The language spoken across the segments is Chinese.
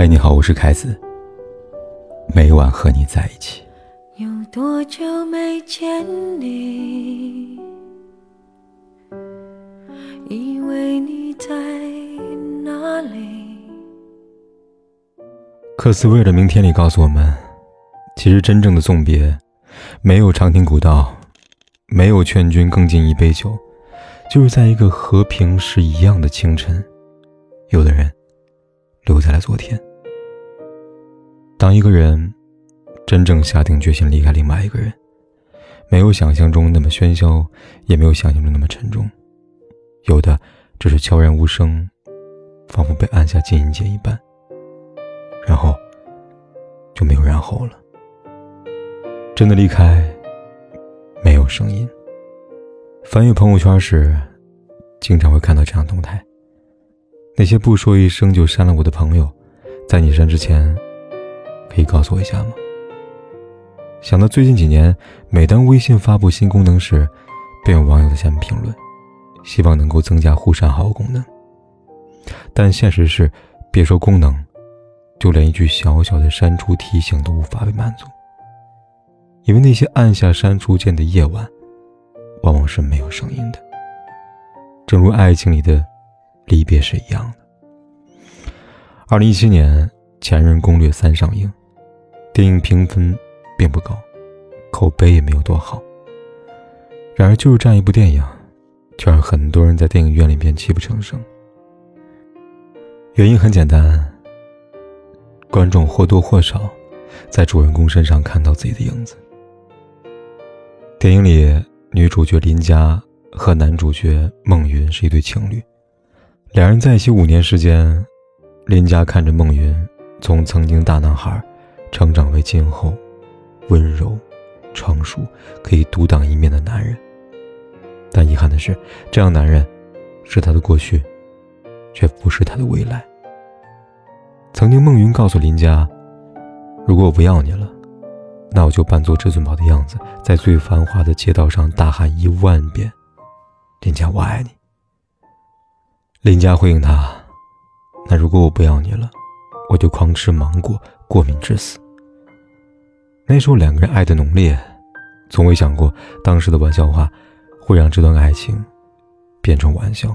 嗨，你好，我是凯子。每晚和你在一起。有多久没见你？以为你在哪里？克斯威尔的《明天》里告诉我们，其实真正的送别，没有长亭古道，没有劝君更尽一杯酒，就是在一个和平时一样的清晨，有的人留在了昨天。当一个人真正下定决心离开另外一个人，没有想象中那么喧嚣，也没有想象中那么沉重，有的只是悄然无声，仿佛被按下静音键一般，然后就没有然后了。真的离开，没有声音。翻阅朋友圈时，经常会看到这样动态：那些不说一声就删了我的朋友，在你删之前。可以告诉我一下吗？想到最近几年，每当微信发布新功能时，便有网友在下面评论，希望能够增加互删好友功能。但现实是，别说功能，就连一句小小的删除提醒都无法被满足。因为那些按下删除键的夜晚，往往是没有声音的，正如爱情里的离别是一样的。二零一七年，《前任攻略三》上映。电影评分并不高，口碑也没有多好。然而，就是这样一部电影，却让很多人在电影院里边泣不成声。原因很简单，观众或多或少在主人公身上看到自己的影子。电影里，女主角林佳和男主角孟云是一对情侣，两人在一起五年时间，林佳看着孟云从曾经大男孩。成长为今后温柔、成熟、可以独当一面的男人，但遗憾的是，这样男人是他的过去，却不是他的未来。曾经，孟云告诉林佳：“如果我不要你了，那我就扮作至尊宝的样子，在最繁华的街道上大喊一万遍‘林佳，我爱你’。”林佳回应他：“那如果我不要你了？”我就狂吃芒果，过敏致死。那时候两个人爱的浓烈，从未想过当时的玩笑话会让这段爱情变成玩笑。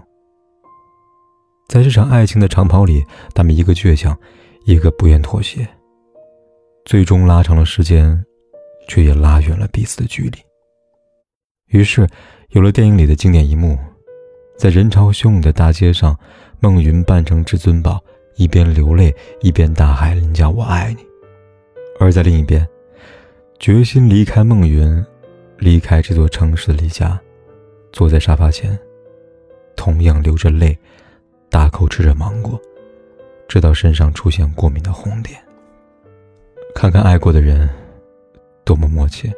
在这场爱情的长跑里，他们一个倔强，一个不愿妥协，最终拉长了时间，却也拉远了彼此的距离。于是，有了电影里的经典一幕：在人潮汹涌的大街上，孟云扮成至尊宝。一边流泪一边大喊：“林佳，我爱你。”而在另一边，决心离开孟云、离开这座城市的李佳，坐在沙发前，同样流着泪，大口吃着芒果，直到身上出现过敏的红点。看看爱过的人，多么默契。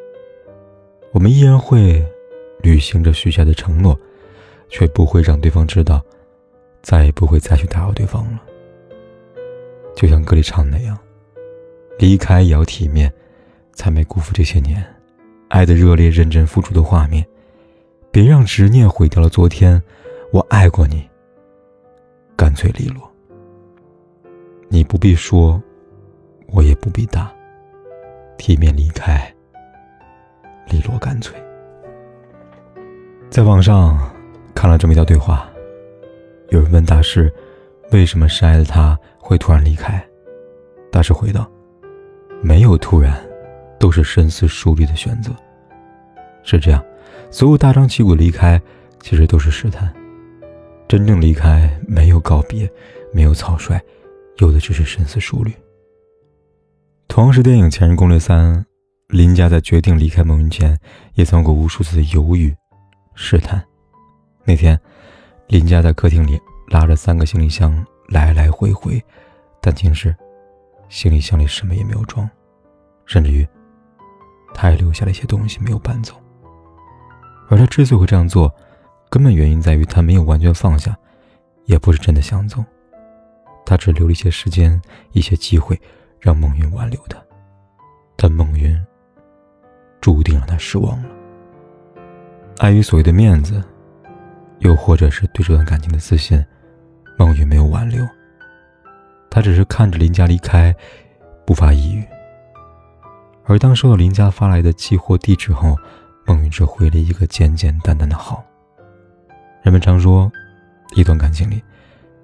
我们依然会履行着许下的承诺，却不会让对方知道，再也不会再去打扰对方了。就像歌里唱的那样，离开也要体面，才没辜负这些年爱的热烈、认真付出的画面。别让执念毁掉了昨天，我爱过你。干脆利落，你不必说，我也不必答，体面离开，利落干脆。在网上看了这么一条对话，有人问大师。为什么深爱的他会突然离开？大师回道：“没有突然，都是深思熟虑的选择。是这样，所有大张旗鼓离开，其实都是试探。真正离开，没有告别，没有草率，有的只是深思熟虑。同样是电影《前任攻略三》，林佳在决定离开孟云前，也曾过无数次的犹豫、试探。那天，林佳在客厅里。拉着三个行李箱来来回回，但竟是行李箱里什么也没有装，甚至于他还留下了一些东西没有搬走。而他之所以会这样做，根本原因在于他没有完全放下，也不是真的想走，他只留了一些时间、一些机会让孟云挽留他，但孟云注定让他失望了。碍于所谓的面子，又或者是对这段感情的自信。孟云没有挽留，他只是看着林家离开，不发一语。而当收到林家发来的寄货地址后，孟云只回了一个简简单单的“好”。人们常说，一段感情里，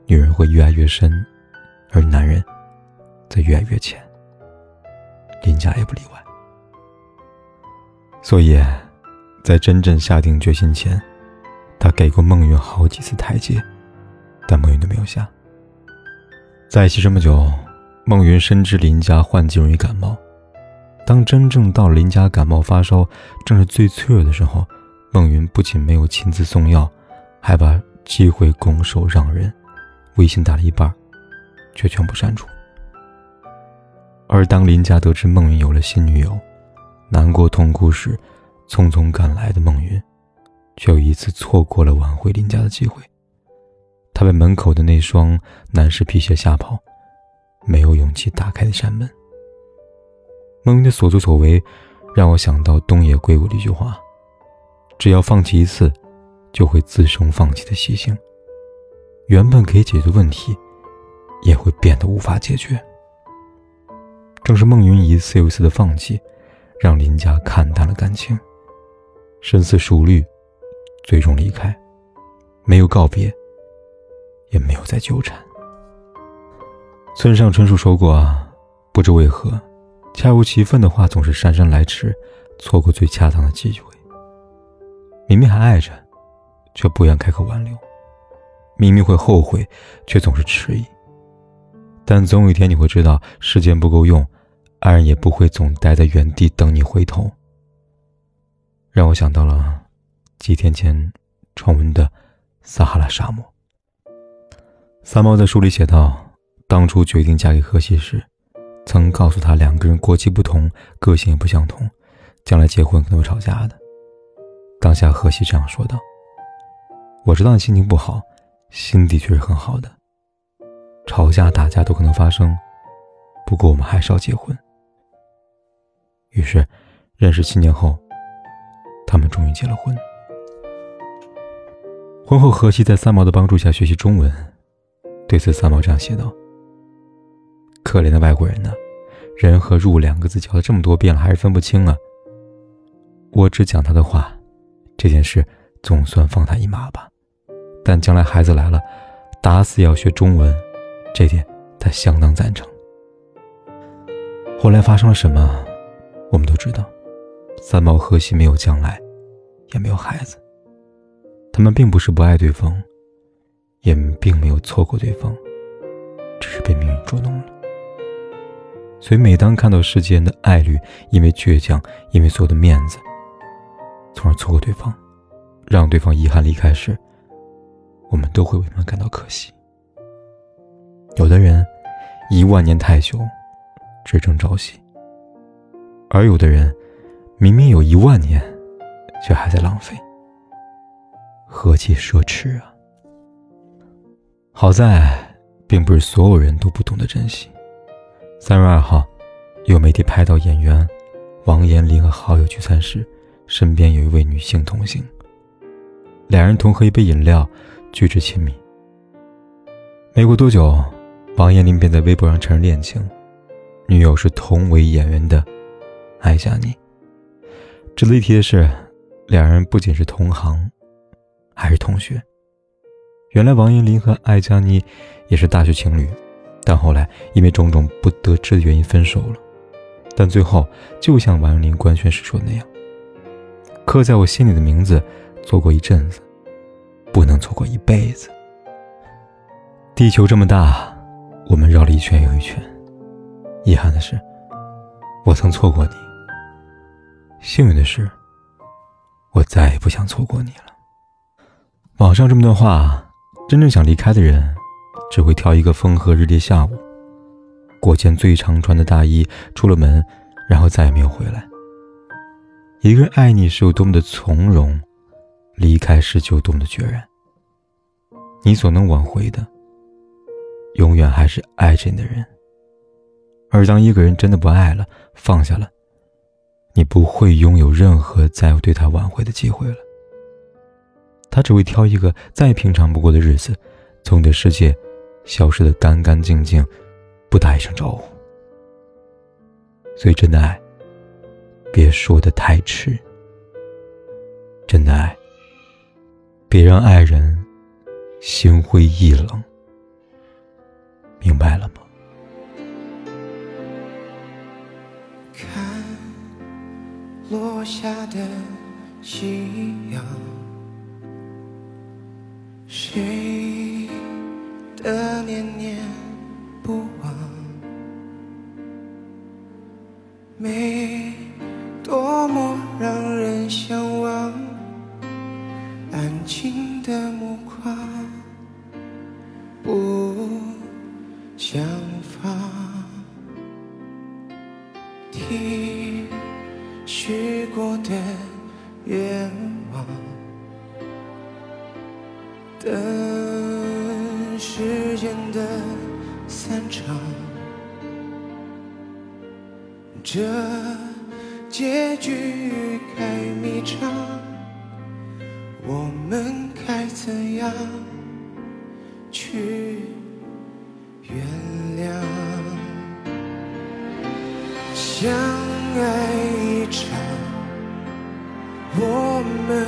女人会越爱越深，而男人则越爱越浅。林家也不例外。所以，在真正下定决心前，他给过孟云好几次台阶，但孟云都没有下。在一起这么久，孟云深知林家换季容易感冒。当真正到林家感冒发烧，正是最脆弱的时候，孟云不仅没有亲自送药，还把机会拱手让人，微信打了一半，却全部删除。而当林家得知孟云有了新女友，难过痛哭时，匆匆赶来的孟云，却又一次错过了挽回林家的机会。他被门口的那双男士皮鞋吓跑，没有勇气打开那扇门。孟云的所作所为，让我想到东野圭吾的一句话：“只要放弃一次，就会滋生放弃的习性。原本可以解决问题，也会变得无法解决。”正是孟云一次又一次的放弃，让林家看淡了感情，深思熟虑，最终离开，没有告别，也没有再纠缠。村上春树说过：“，不知为何。”恰如其分的话总是姗姗来迟，错过最恰当的机会。明明还爱着，却不愿开口挽留；明明会后悔，却总是迟疑。但总有一天你会知道，时间不够用，爱人也不会总待在原地等你回头。让我想到了几天前传闻的撒哈拉沙漠。三毛在书里写道：“当初决定嫁给荷西时。”曾告诉他，两个人国籍不同，个性也不相同，将来结婚可能会吵架的。当下荷西这样说道：“我知道你心情不好，心的确是很好的。吵架打架都可能发生，不过我们还是要结婚。”于是，认识七年后，他们终于结了婚。婚后，荷西在三毛的帮助下学习中文。对此，三毛这样写道。可怜的外国人呢，人和入两个字教了这么多遍了，还是分不清啊。我只讲他的话，这件事总算放他一马吧。但将来孩子来了，打死也要学中文，这点他相当赞成。后来发生了什么，我们都知道。三毛和西没有将来，也没有孩子。他们并不是不爱对方，也并没有错过对方，只是被命运捉弄了。所以，每当看到世间的爱侣因为倔强，因为所有的面子，从而错过对方，让对方遗憾离开时，我们都会为他们感到可惜。有的人一万年太久，只争朝夕；而有的人明明有一万年，却还在浪费，何其奢侈啊！好在，并不是所有人都不懂得珍惜。三月二号，有媒体拍到演员王彦霖和好友聚餐时，身边有一位女性同行。两人同喝一杯饮料，举止亲密。没过多久，王彦霖便在微博上承认恋情，女友是同为演员的艾嘉妮。值得一提的是，两人不仅是同行，还是同学。原来王彦霖和艾佳妮也是大学情侣。但后来因为种种不得志的原因分手了，但最后就像王彦霖官宣时说的那样：“刻在我心里的名字，错过一阵子，不能错过一辈子。”地球这么大，我们绕了一圈又一圈。遗憾的是，我曾错过你；幸运的是，我再也不想错过你了。网上这么段话，真正想离开的人。只会挑一个风和日丽下午，裹件最常穿的大衣，出了门，然后再也没有回来。一个人爱你是有多么的从容，离开时就多么的决然。你所能挽回的，永远还是爱着你的人。而当一个人真的不爱了，放下了，你不会拥有任何再对他挽回的机会了。他只会挑一个再平常不过的日子，从你的世界。消失的干干净净，不打一声招呼。所以，真的爱，别说的太迟。真的爱，别让爱人心灰意冷。明白了吗？看落下的夕阳，谁的念念不忘？等时间的散场。这结局该迷场，我们该怎样去原谅？相爱一场，我们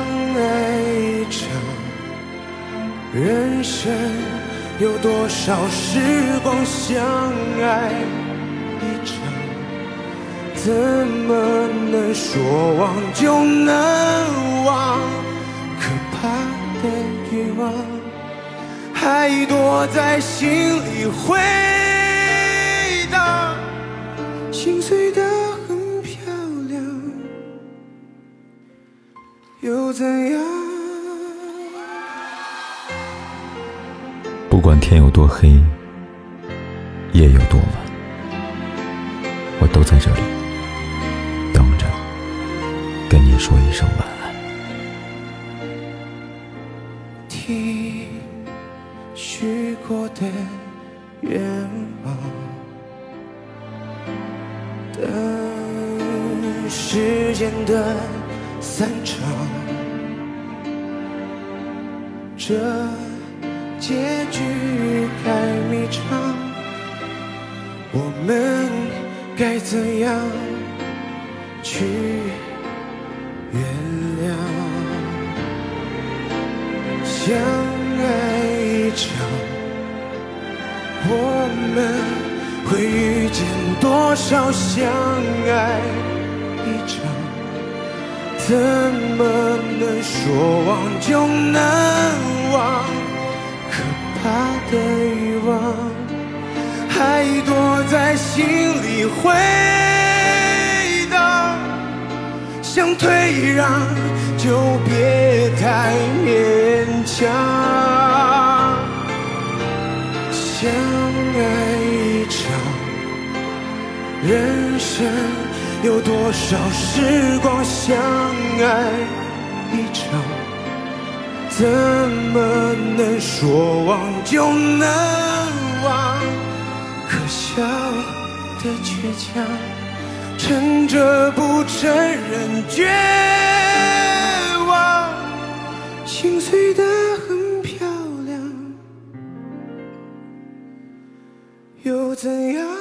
人生。有多少时光相爱一场？怎么能说忘就能忘？可怕的欲望还躲在心里回荡，心碎的很漂亮，又怎样？不管天有多黑，夜有多晚，我都在这里等着跟你说一声晚安。听许过的愿望，等时间的散场，这。结局太迷长，我们该怎样去原谅？相爱一场，我们会遇见多少相爱一场？怎么能说忘就能忘？怕的欲望还躲在心里回荡，想退让就别太勉强。相爱一场，人生有多少时光相爱一场？怎么能说忘就能忘？可笑的倔强，撑着不承认绝望，心碎的很漂亮，又怎样？